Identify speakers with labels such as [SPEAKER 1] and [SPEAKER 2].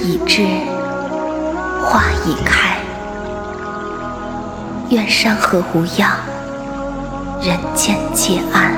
[SPEAKER 1] 已至花已开愿山河无恙人间皆安